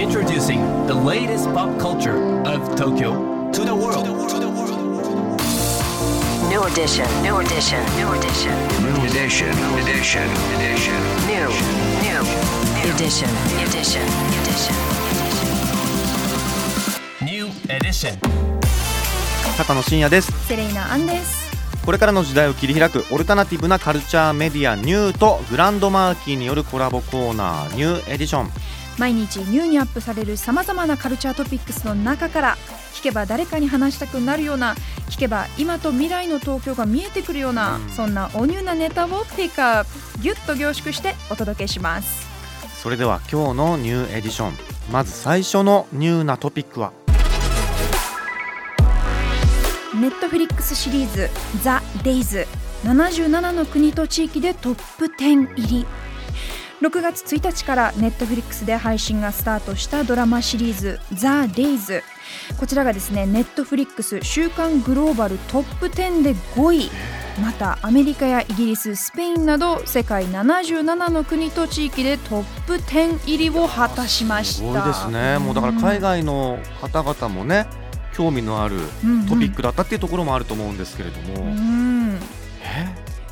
Introducing the latest pop culture of Tokyo to the world. New edition. New edition. New edition. New edition. Edition. Edition. New. New. Edition. Edition. Edition. New edition. 高野真也ですセレイナアンですこれからの時代を切り開くオルタナティブなカルチャーメディアニューとグランドマーキーによるコラボコーナーニューエディション毎日ニューにアップされるさまざまなカルチャートピックスの中から聞けば誰かに話したくなるような聞けば今と未来の東京が見えてくるような、うん。そんなおニューなネタをピックアップギュッと凝縮してお届けします。それでは今日のニューエディション。まず最初のニューなトピックは。ネットフリックスシリーズ「ザ・デイズ。77の国と地域でトップ10入り6月1日からネットフリックスで配信がスタートしたドラマシリーズ「ザ・デイズ。こちらがですねネットフリックス週間グローバルトップ10で5位。またアメリカやイギリススペインなど世界77の国と地域でトップ10入りを果たしました。すごいですね。もうだから海外の方々もね興味のあるうんトピックだったっていうところもあると思うんですけれども、うん。え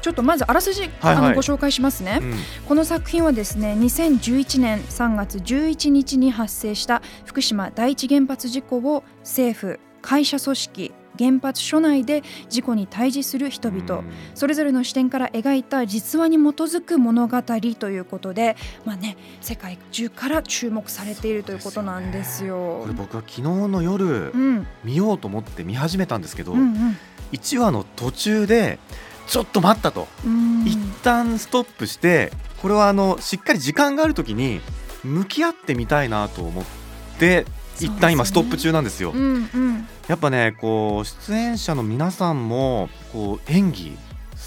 ちょっとまずあらすじ、はいはい。あのご紹介しますね、うん。この作品はですね2011年3月11日に発生した福島第一原発事故を政府会社組織原発所内で事故に対峙する人々、うん。それぞれの視点から描いた実話に基づく物語ということで、まあね、世界中から注目されているということなんですよ。これ僕は昨日の夜うん。見ようと思って見始めたんですけど、うん1話の途中でちょっと待ったと、うん。一旦ストップしてこれはあのしっかり時間がある時に向き合ってみたいなと思って一旦今ストップ中なんですよ。うんうん。やっぱねこう出演者の皆さんもこう演技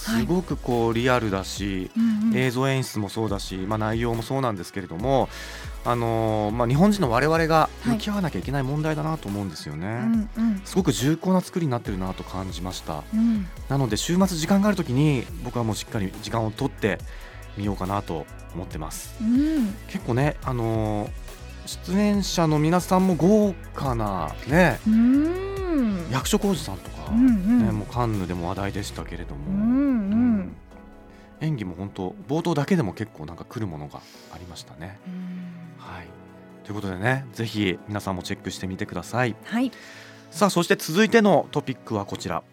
すごくこうリアルだし、映像演出もそうだし、まあ、内容もそうなんですけれども、あのーまあ、日本人の我々が向き合わなきゃいけない問題だなと思うんですよね。うんうん。すごく重厚な作りになってるなと感じました。うん。なので週末時間がある時に僕はもうしっかり時間を取ってみようかなと思ってます。うん。結構ねあのー出演者の皆さんも豪華なねうん。役所広司さんとか、うんうん。ね、もうカンヌでも話題でしたけれども、演技も本当冒頭だけでも結構なんか来るものがありましたね。はいということでねぜひ皆さんもチェックしてみてください。はいさあそして続いてのトピックはこちら。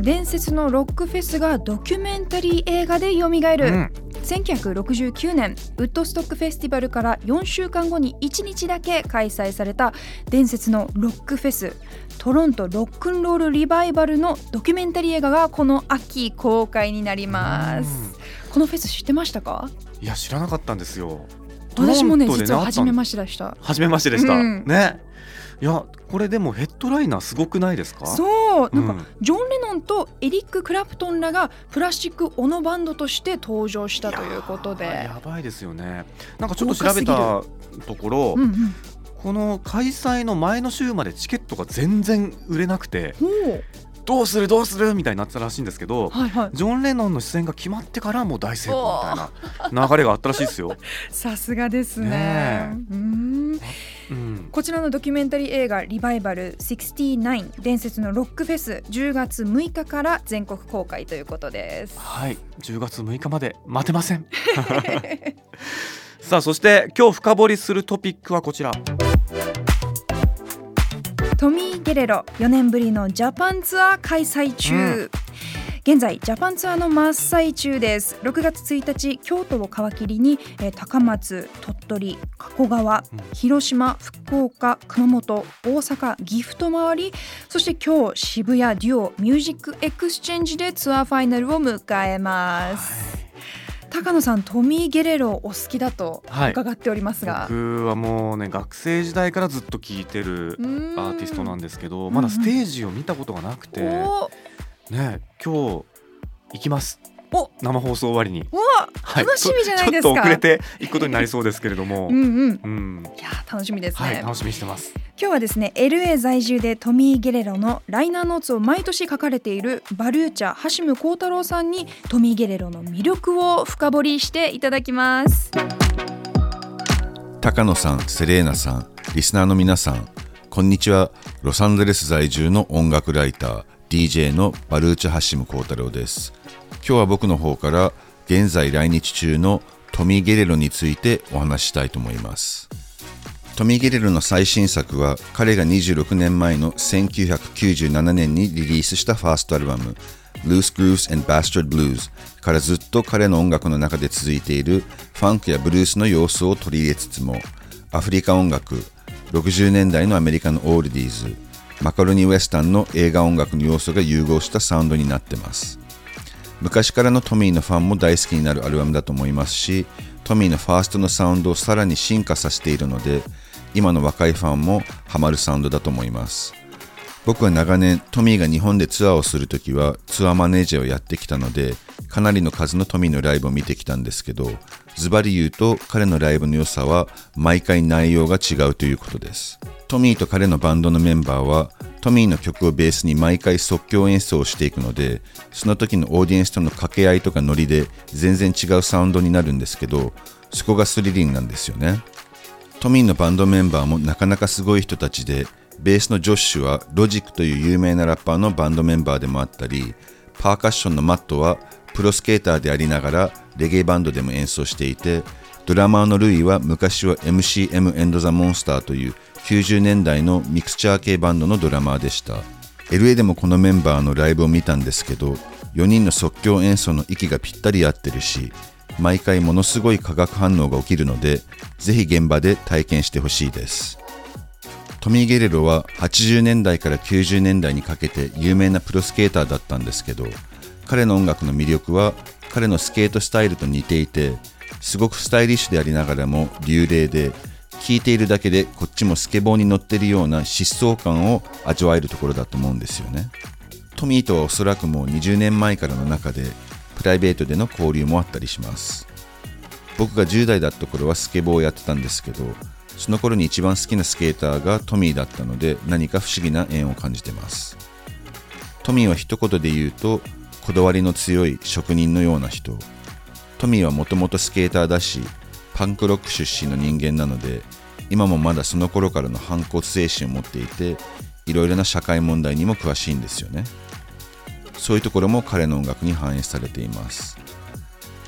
伝説のロックフェスがドキュメンタリー映画で蘇る、うん1969年ウッドストックフェスティバルから4週間後に1日だけ開催された伝説のロックフェストロントロックンロールリバイバルのドキュメンタリー映画がこの秋公開になりますこのフェス知ってましたか？いや知らなかったんですよ。私もね実は初めましてでしたた初めましてでした。うんね。いやこれでもヘッドライナーすごくないですか？そうなんか、うん。ジョン・レノンとエリック・クラプトンらがプラスチックオノバンドとして登場したということで。いやばいですよね。なんかちょっと調べたところ、うんうん。この開催の前の週までチケットが全然売れなくてどうするどうするみたいになってたらしいんですけど、はいはい。ジョン・レノンの出演が決まってからもう大成功みたいな流れがあったらしいですよ。さすがですね。ねえこちらのドキュメンタリー映画「リバイバル69伝説のロックフェス」10月6日から全国公開ということです。はい。10月6日まで待てません。さあそして今日深掘りするトピックはこちら。トミー・ゲレロ4年ぶりのジャパンツアー開催中、うん現在ジャパンツアーの真っ最中です。6月1日京都を皮切りに、えー高松鳥取加古川うん。広島福岡熊本大阪岐阜と回りそして今日渋谷デュオミュージックエクスチェンジでツアーファイナルを迎えます、高野さんトミー・ゲレロお好きだとはい。伺っておりますが、僕はもうね学生時代からずっと聴いてるアーティストなんですけどんまだステージを見たことがなくて、おね今日行きます。お生放送終わりに、はい。楽しみじゃないですか。ちょっと遅れて行くことになりそうですけれども。うんうん。うん。いやー楽しみですね、はい楽しみにしてます。今日はですね LA 在住でトミー・ゲレロのライナーノーツを毎年書かれているバルーチャ・ハシム幸太郎さんにトミー・ゲレロの魅力を深掘りしていただきます。高野さん、セレーナさん、リスナーの皆さん、こんにちは。ロサンゼルス在住の音楽ライター、DJ のバルーチ・ハシム幸太郎です。今日は僕の方から現在来日中のトミー・ゲレロについてお話したいと思います。トミー・ゲレロの最新作は彼が26年前の1997年にリリースしたファーストアルバム Loose Grooves and Bastard Blues からずっと彼の音楽の中で続いているファンクやブルースの要素を取り入れつつもアフリカ音楽60年代のアメリカのオールディーズマカロニウエスタンの映画音楽の要素が融合したサウンドになってます。昔からのトミーのファンも大好きになるアルバムだと思いますしトミーのファーストのサウンドをさらに進化させているので今の若いファンもハマるサウンドだと思います。僕は長年トミーが日本でツアーをするときはツアーマネージャーをやってきたのでかなりの数のトミーのライブを見てきたんですけどズバリ言うと彼のライブの良さは毎回内容が違うということです。トミーと彼のバンドのメンバーはトミーの曲をベースに毎回即興演奏をしていくのでその時のオーディエンスとの掛け合いとかノリで全然違うサウンドになるんですけどそこがスリリングなんですよね。トミーのバンドメンバーもなかなかすごい人たちでベースのジョッシュはロジックという有名なラッパーのバンドメンバーでもあったりパーカッションのマットはプロスケーターでありながらレゲエバンドでも演奏していてドラマーのルイは昔は MCM エンド・ザ・モンスターという90年代のミクスチャー系バンドのドラマーでした。LA でもこのメンバーのライブを見たんですけど4人の即興演奏の息がぴったり合ってるし毎回ものすごい化学反応が起きるのでぜひ現場で体験してほしいです。トミー・ゲレロは80年代から90年代にかけて有名なプロスケーターだったんですけど彼の音楽の魅力は彼のスケートスタイルと似ていてすごくスタイリッシュでありながらも流麗で聴いているだけでこっちもスケボーに乗ってるような疾走感を味わえるところだと思うんですよね。トミーとはおそらくもう20年前からの中でプライベートでの交流もあったりします。僕が10代だった頃はスケボーをやってたんですけどその頃に一番好きなスケーターがトミーだったので何か不思議な縁を感じてます。トミーは一言で言うとこだわりの強い職人のような人。トミーはもともとスケーターだしパンクロック出身の人間なので今もまだその頃からの反骨精神を持っていていろいろな社会問題にも詳しいんですよね。そういうところも彼の音楽に反映されています。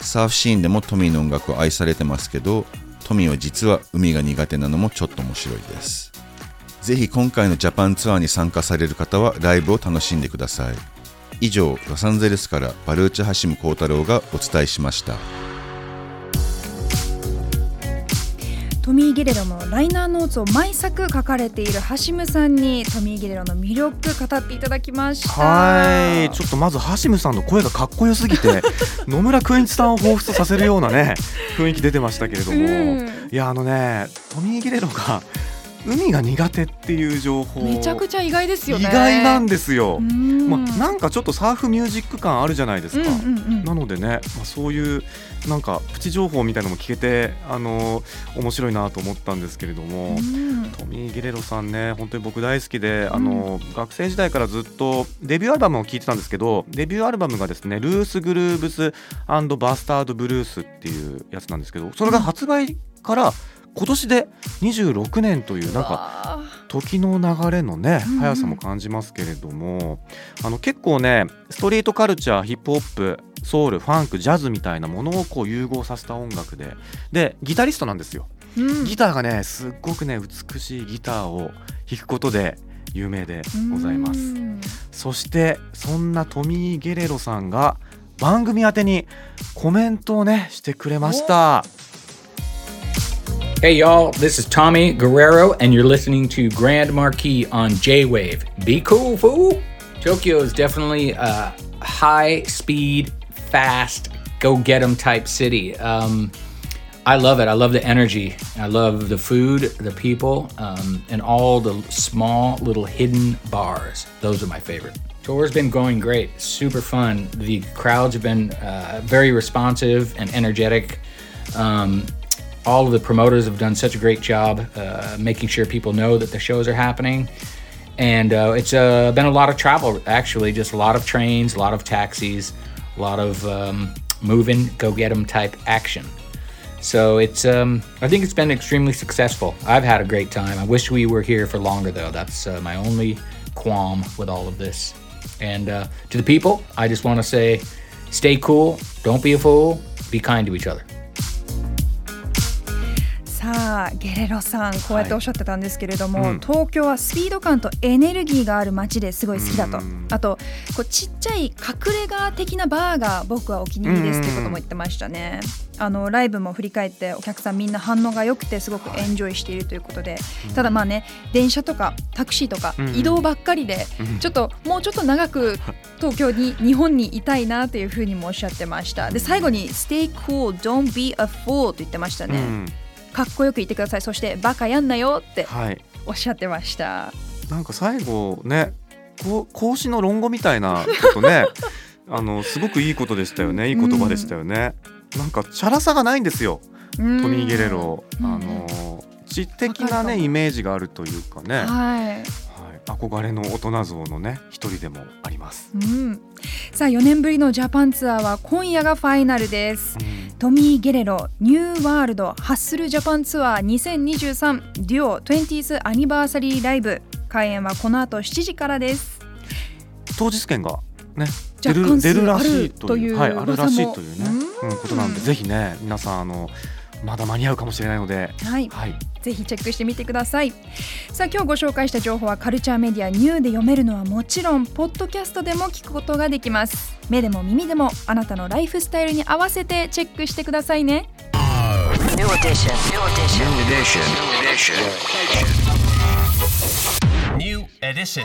サーフシーンでもトミーの音楽を愛されてますけどトミーは実は海が苦手なのもちょっと面白いです。ぜひ今回のジャパンツアーに参加される方はライブを楽しんでください。以上ロサンゼルスからバルーチ・ハシム幸太郎がお伝えしました。トミー・ゲレロのライナーノーツを毎作書かれているハシムさんにトミー・ゲレロの魅力語っていただきました。はい。ちょっとまずハシムさんの声がかっこよすぎて 野村くんいちさんを彷彿とさせるようなね雰囲気出てましたけれども、うん。いやあのねトミー・ゲレロが海が苦手っていう情報。めちゃくちゃ意外ですよ意ね外なんですよ、うん。まあ、なんかちょっとサーフミュージック感あるじゃないですか、うんうんうん。なのでね、まあ、そういうなんかプチ情報みたいなのも聞けてあの面白いなと思ったんですけれども、うん。トミー・ゲレロさんね本当に僕大好きで、あの学生時代からずっとデビューアルバムを聴いてたんですけどデビューアルバムがですね「ルース・グルーブスバスタード・ブルース」っていうやつなんですけどそれが発売から今年で26年というなんかわ時の流れのね速さも感じますけれども、あの結構ねストリートカルチャーヒップホップソウルファンクジャズみたいなものをこう融合させた音楽ででギタリストなんですよ。ギターがねすっごくね美しいギターを弾くことで有名でございます。うん。そしてそんなトミー・ゲレロさんが番組宛てにコメントをねしてくれました。Hey y'all, this is Tommy Guerrero, and you're listening to Grand Marquis on J Wave. Be cool, fool! Tokyo is definitely a high speed, fast, go get 'em type city. Um, I love it. I love the energy. I love the food, the people, um, and all the small little hidden bars. Those are my favorite. Tour's been going great. Super fun. The crowds have been uh, very responsive and energetic. Um, all of the promoters have done such a great job uh, making sure people know that the shows are happening. And uh, it's uh, been a lot of travel, actually, just a lot of trains, a lot of taxis, a lot of um, moving, go get 'em type action. So it's um, I think it's been extremely successful. I've had a great time. I wish we were here for longer though. That's uh, my only qualm with all of this. And uh, to the people, I just want to say, stay cool, don't be a fool, be kind to each other. さあゲレロさんこうやっておっしゃってたんですけれども、うん。東京はスピード感とエネルギーがある街ですごい好きだと。うん。あとこうちっちゃい隠れ家的なバーが僕はお気に入りですってことも言ってましたね。あのライブも振り返ってお客さんみんな反応が良くてすごくエンジョイしているということで。ただまあね電車とかタクシーとかうん。移動ばっかりでうん。ちょっともうちょっと長く東京に日本にいたいなというふうにもおっしゃってました。で最後に「Stay cool, don't be a fool」と言ってましたね、うんかっこよく言ってください。そしてバカやんなよってはい。おっしゃってました。なんか最後ねこう孔子の論語みたいな ことねあのすごくいいことでしたよね。いい言葉でしたよね、なんかチャラさがないんですよ。トトミー・ゲレロ。あうん。の知的なねイメージがあるというかね、はい、はい、憧れの大人像のね一人でもあります、うん、さあ4年ぶりのジャパンツアーは今夜がファイナルです。うん。トミー・ゲレロニューワールドハッスルジャパンツアー2023デュオ 20th アニバーサリーライブ。開演はこの後7時からです。当日券がね出る出るらしいとというはいあるらしいというね。うん、ことなんでぜひね皆さんあのまだ間に合うかもしれないのではいはいぜひチェックしてみてくださいさあ今日ご紹介した情報はカルチャーメディアニューで読めるのはもちろんポッドキャストでも聞くことができます目でも耳でもあなたのライフスタイルに合わせてチェックしてくださいね New edition. New edition. New edition. New edition. New edition.